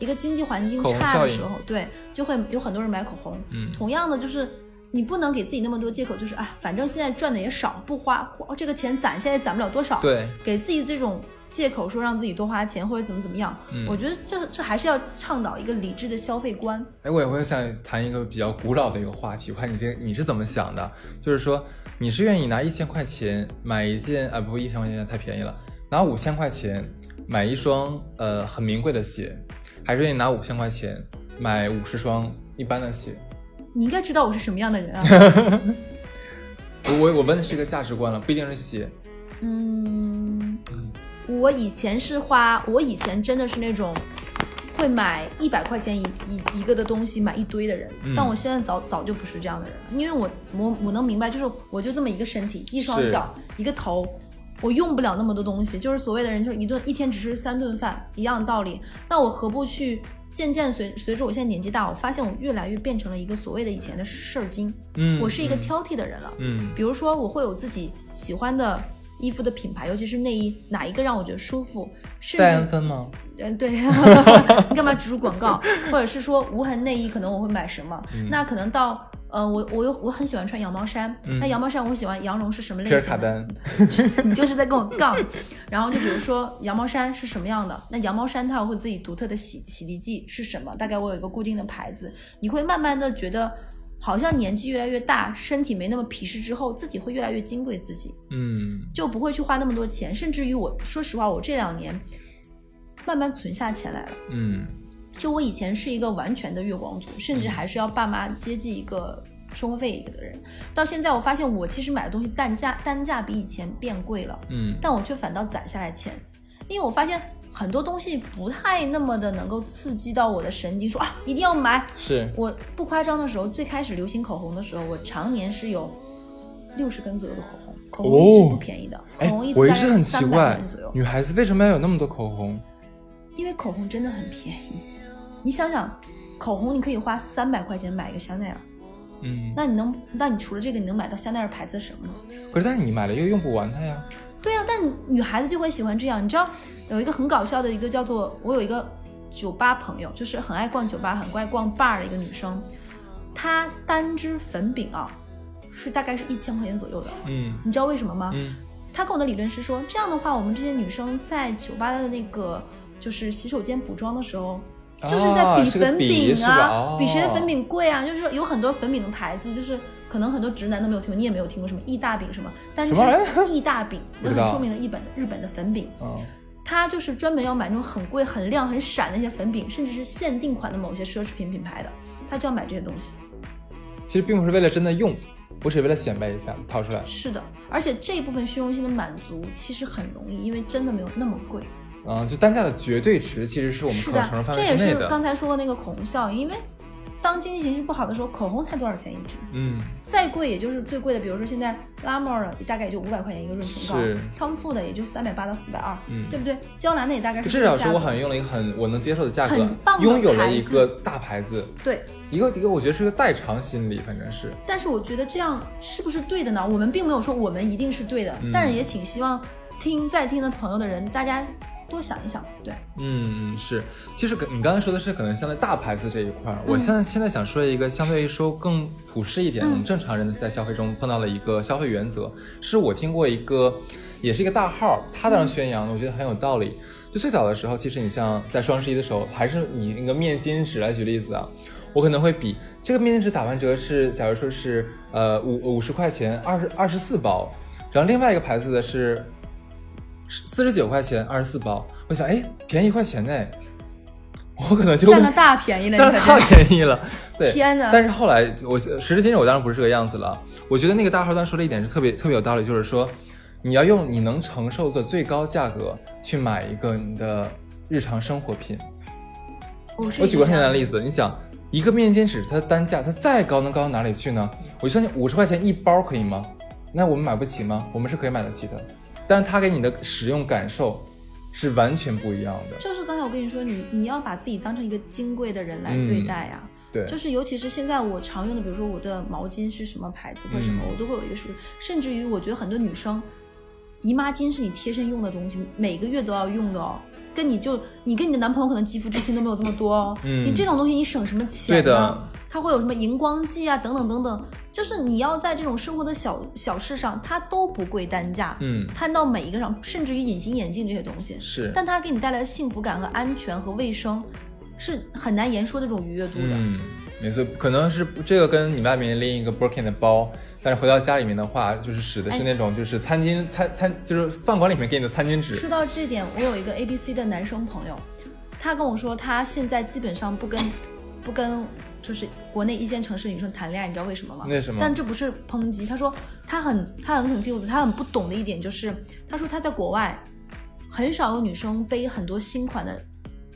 一个经济环境差的时候，对，就会有很多人买口红。嗯，同样的就是你不能给自己那么多借口，就是哎，反正现在赚的也少，不花花这个钱攒下也攒不了多少。对，给自己这种。借口说让自己多花钱或者怎么怎么样，我觉得这这还是要倡导一个理智的消费观。哎，我也会想谈一个比较古老的一个话题，我看你这你是怎么想的？就是说你是愿意拿一千块钱买一件啊，不，一千块钱太便宜了，拿五千块钱买一双呃很名贵的鞋，还是愿意拿五千块钱买五十双一般的鞋？你应该知道我是什么样的人啊。*laughs* 我我问的是一个价值观了，不一定是鞋。嗯。我以前是花，我以前真的是那种会买一百块钱一一一个的东西买一堆的人，但我现在早早就不是这样的人了，因为我我我能明白，就是我就这么一个身体，一双脚，一个头，我用不了那么多东西，就是所谓的人就是一顿一天只吃三顿饭一样的道理，那我何不去渐渐随随着我现在年纪大，我发现我越来越变成了一个所谓的以前的事儿精，嗯，我是一个挑剔的人了，嗯，比如说我会有自己喜欢的。衣服的品牌，尤其是内衣，哪一个让我觉得舒服？戴安芬吗？嗯，对。*laughs* 你干嘛植入广告？*laughs* 或者是说无痕内衣，可能我会买什么？那可能到呃，我我又我很喜欢穿羊毛衫，那羊毛衫我喜欢羊绒是什么类型？卡丹。*laughs* 你就是在跟我杠。然后就比如说羊毛衫是什么样的？那羊毛衫它会自己独特的洗洗涤剂是什么？大概我有一个固定的牌子，你会慢慢的觉得。好像年纪越来越大，身体没那么皮实之后，自己会越来越金贵自己，嗯，就不会去花那么多钱。甚至于我说实话，我这两年慢慢存下钱来了，嗯，就我以前是一个完全的月光族，甚至还是要爸妈接济一个生活费一个的人，到现在我发现我其实买的东西单价单价比以前变贵了，嗯，但我却反倒攒下来钱，因为我发现。很多东西不太那么的能够刺激到我的神经，说啊一定要买。是我不夸张的时候，最开始流行口红的时候，我常年是有六十根左右的口红，口红一直不便宜的，口红一直大概三百根左右。女孩子为什么要有那么多口红？因为口红真的很便宜。你想想，口红你可以花三百块钱买一个香奈儿，嗯，那你能，那你除了这个，你能买到香奈儿牌子什么呢？可是，但是你买了又用不完它呀。对呀，但女孩子就会喜欢这样，你知道。有一个很搞笑的一个叫做我有一个酒吧朋友，就是很爱逛酒吧、很爱逛 bar 的一个女生，她单支粉饼啊是大概是一千块钱左右的。嗯，你知道为什么吗？嗯，她跟我的理论是说，这样的话，我们这些女生在酒吧的那个就是洗手间补妆的时候，就是在比粉饼啊，比谁的粉饼贵啊，就是有很多粉饼的牌子，就是可能很多直男都没有听过，你也没有听过什么益大饼什么，但是益大饼那很出名的日本日本的粉饼。他就是专门要买那种很贵、很亮、很闪那些粉饼，甚至是限定款的某些奢侈品品牌的，他就要买这些东西。其实并不是为了真的用，不是为了显摆一下掏出来。是的，而且这一部分虚荣心的满足其实很容易，因为真的没有那么贵。嗯，就单价的绝对值其实是我们可承受范围内的。这也是刚才说过那个口红效应，因为当经济形势不好的时候，口红才多少钱一支？嗯，再贵也就是最贵的，比如说现在拉莫尔的大概也就五百块钱一个润唇膏，Tom Ford 的也就三百八到四百二，嗯，对不对？娇兰的也大概是至少是我好像用了一个很我能接受的价格，拥有了一个大牌子，对，一个一个我觉得是个代偿心理，反正是。但是我觉得这样是不是对的呢？我们并没有说我们一定是对的，但是也请希望听在听的朋友的人，大家。多想一想，对，嗯是，其实你刚才说的是可能相对大牌子这一块儿，我现在现在想说一个相对于说更普适一点，我们正常人在消费中碰到了一个消费原则，是我听过一个，也是一个大号，他当时宣扬的，我觉得很有道理。就最早的时候，其实你像在双十一的时候，还是以那个面巾纸来举例子啊，我可能会比这个面巾纸打完折是，假如说是呃五五十块钱二十二十四包，然后另外一个牌子的是。四十九块钱二十四包，我想，哎，便宜一块钱呢，我可能就占了大便宜了，*laughs* 占了大便宜了。*laughs* 对，天哪！但是后来，我时至今日，我当然不是这个样子了。我觉得那个大号单说的一点是特别特别有道理，就是说，你要用你能承受的最高价格去买一个你的日常生活品。我举个很简单的例子，你想，一个面巾纸，它的单价它再高，能高到哪里去呢？我就相信五十块钱一包可以吗？那我们买不起吗？我们是可以买得起的。但是它给你的使用感受是完全不一样的。就是刚才我跟你说，你你要把自己当成一个金贵的人来对待呀。对。就是尤其是现在我常用的，比如说我的毛巾是什么牌子或者什么，我都会有一个数。甚至于我觉得很多女生，姨妈巾是你贴身用的东西，每个月都要用的哦。跟你就你跟你的男朋友可能肌肤之亲都没有这么多哦。嗯。你这种东西你省什么钱呢？对的。它会有什么荧光剂啊，等等等等。就是你要在这种生活的小小事上，它都不贵单价，嗯，摊到每一个上，甚至于隐形眼镜这些东西，是，但它给你带来的幸福感和安全和卫生，是很难言说的这种愉悦度的。嗯，没错，可能是这个跟你外面拎一个 Birkin 的包，但是回到家里面的话，就是使的是那种就是餐巾餐餐，就是饭馆里面给你的餐巾纸。说到这点，我有一个 A B C 的男生朋友，他跟我说，他现在基本上不跟不跟。就是国内一线城市女生谈恋爱，你知道为什么吗？为什么？但这不是抨击。他说他很他很 confused，他很不懂的一点就是，他说他在国外很少有女生背很多新款的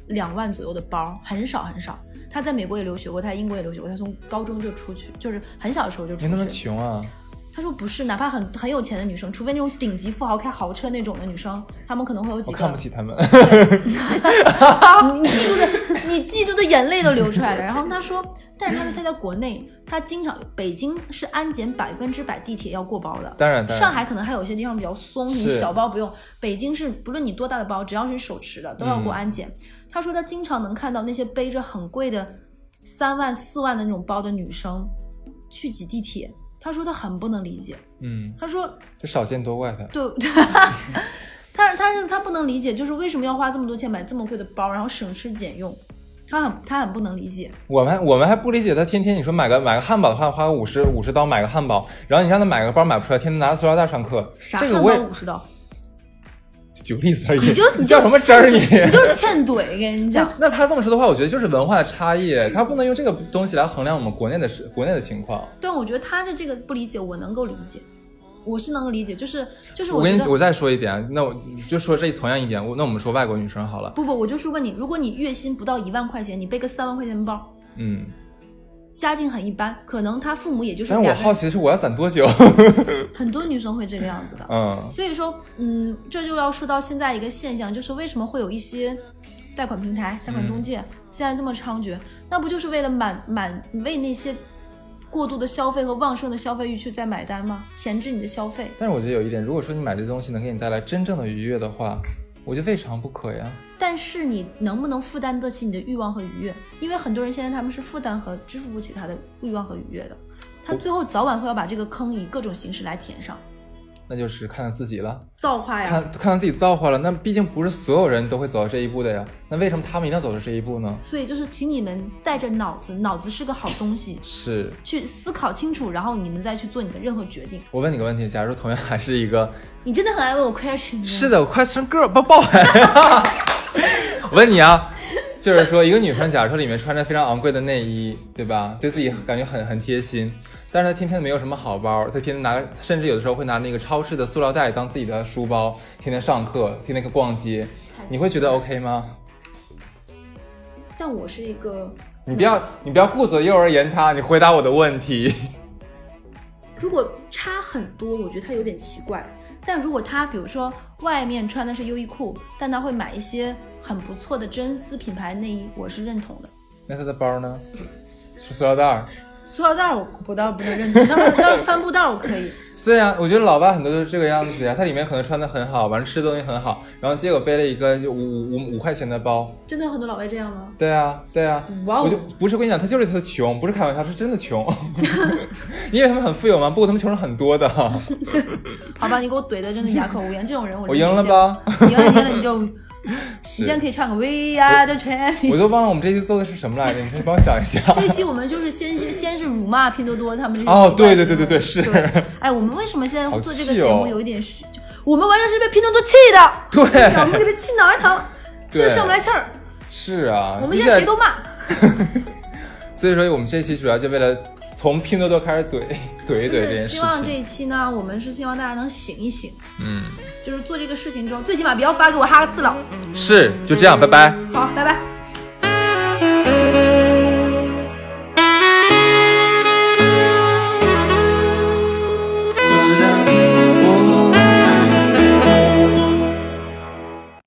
两万左右的包，很少很少。他在美国也留学过，他在英国也留学过，他从高中就出去，就是很小的时候就出去。没那么穷啊。他说不是，哪怕很很有钱的女生，除非那种顶级富豪开豪车那种的女生，她们可能会有几个。看不起他们。*laughs* 你嫉妒的，你嫉妒的眼泪都流出来了。然后他说，但是他说他在国内，他经常北京是安检百分之百，地铁要过包的。当然，上海可能还有些地方比较松，你小包不用。北京是不论你多大的包，只要是手持的都要过安检。他说他经常能看到那些背着很贵的三万四万的那种包的女生去挤地铁。他说他很不能理解，嗯，他说这少见多怪他，对，*laughs* 他他是他不能理解，就是为什么要花这么多钱买这么贵的包，然后省吃俭用，他很他很不能理解。我们我们还不理解他，天天你说买个买个汉堡的话，花个五十五十刀买个汉堡，然后你让他买个包买不出来，天天拿着塑料袋上课，啥汉堡五十刀？举个例子而已，你就你叫什么真儿？你你就是欠怼，跟人讲。那他这么说的话，我觉得就是文化的差异，他不能用这个东西来衡量我们国内的国内的情况。对，我觉得他的这个不理解，我能够理解，我是能够理解，就是就是我跟你我再说一点，那我就说这同样一点，我那我们说外国女生好了。不不，我就是问你，如果你月薪不到一万块钱，你背个三万块钱包，嗯。家境很一般，可能他父母也就是。但我好奇的是，我要攒多久？*laughs* 很多女生会这个样子的，嗯。所以说，嗯，这就要说到现在一个现象，就是为什么会有一些贷款平台、贷款中介现在这么猖獗？那不就是为了满满为那些过度的消费和旺盛的消费欲去在买单吗？钳制你的消费。但是我觉得有一点，如果说你买这东西能给你带来真正的愉悦的话。我觉得未尝不可呀，但是你能不能负担得起你的欲望和愉悦？因为很多人现在他们是负担和支付不起他的欲望和愉悦的，他最后早晚会要把这个坑以各种形式来填上。那就是看看自己了，造化呀！看看看自己造化了。那毕竟不是所有人都会走到这一步的呀。那为什么他们一定要走到这一步呢？所以就是，请你们带着脑子，脑子是个好东西，是去思考清楚，然后你们再去做你的任何决定。我问你个问题，假如同样还是一个，你真的很爱问我 question。是的，我 question girl 爆爆海。*laughs* 我问你啊，就是说一个女生，假如说里面穿着非常昂贵的内衣，对吧？对自己感觉很很贴心。但是他天天没有什么好包，他天天拿，甚至有的时候会拿那个超市的塑料袋当自己的书包，天天上课，天天逛街，你会觉得 OK 吗？但我是一个你不要你不要顾左右而言他，你回答我的问题。*laughs* 如果差很多，我觉得他有点奇怪。但如果他比如说外面穿的是优衣库，但他会买一些很不错的真丝品牌内衣，我是认同的。那他的包呢？是塑料袋。塑料袋我我倒不能认同，但是但是帆布袋我可以。*laughs* 对啊，我觉得老外很多都是这个样子呀，他里面可能穿的很好，完了吃的东西很好，然后结果背了一个五五五块钱的包。真的有很多老外这样吗？对啊，对啊。哇哦！我就不是跟你讲，他就是他的穷，不是开玩笑，是真的穷。*laughs* 你以为他们很富有吗？不过他们穷人很多的。*laughs* 好吧，你给我怼的真的哑口无言，这种人我我赢了吧？赢了赢了你就。*laughs* 你现在可以唱个 We Are the Champions。我都忘了我们这期做的是什么来着，你可以帮我想一下。这期我们就是先先先是辱骂拼多多他们这些哦，对对对对对是。哎，我们为什么现在做这个节目有一点虚？我们完全是被拼多多气的。对。我们给他气脑袋疼，气得上不来气儿。是啊。我们现在谁都骂。*laughs* 所以说，我们这期主要就为了从拼多多开始怼 *laughs* 怼一怼这希望这一期呢，我们是希望大家能醒一醒。嗯。就是做这个事情之后，最起码不要发给我哈个字了。是，就这样，拜拜。好，拜拜。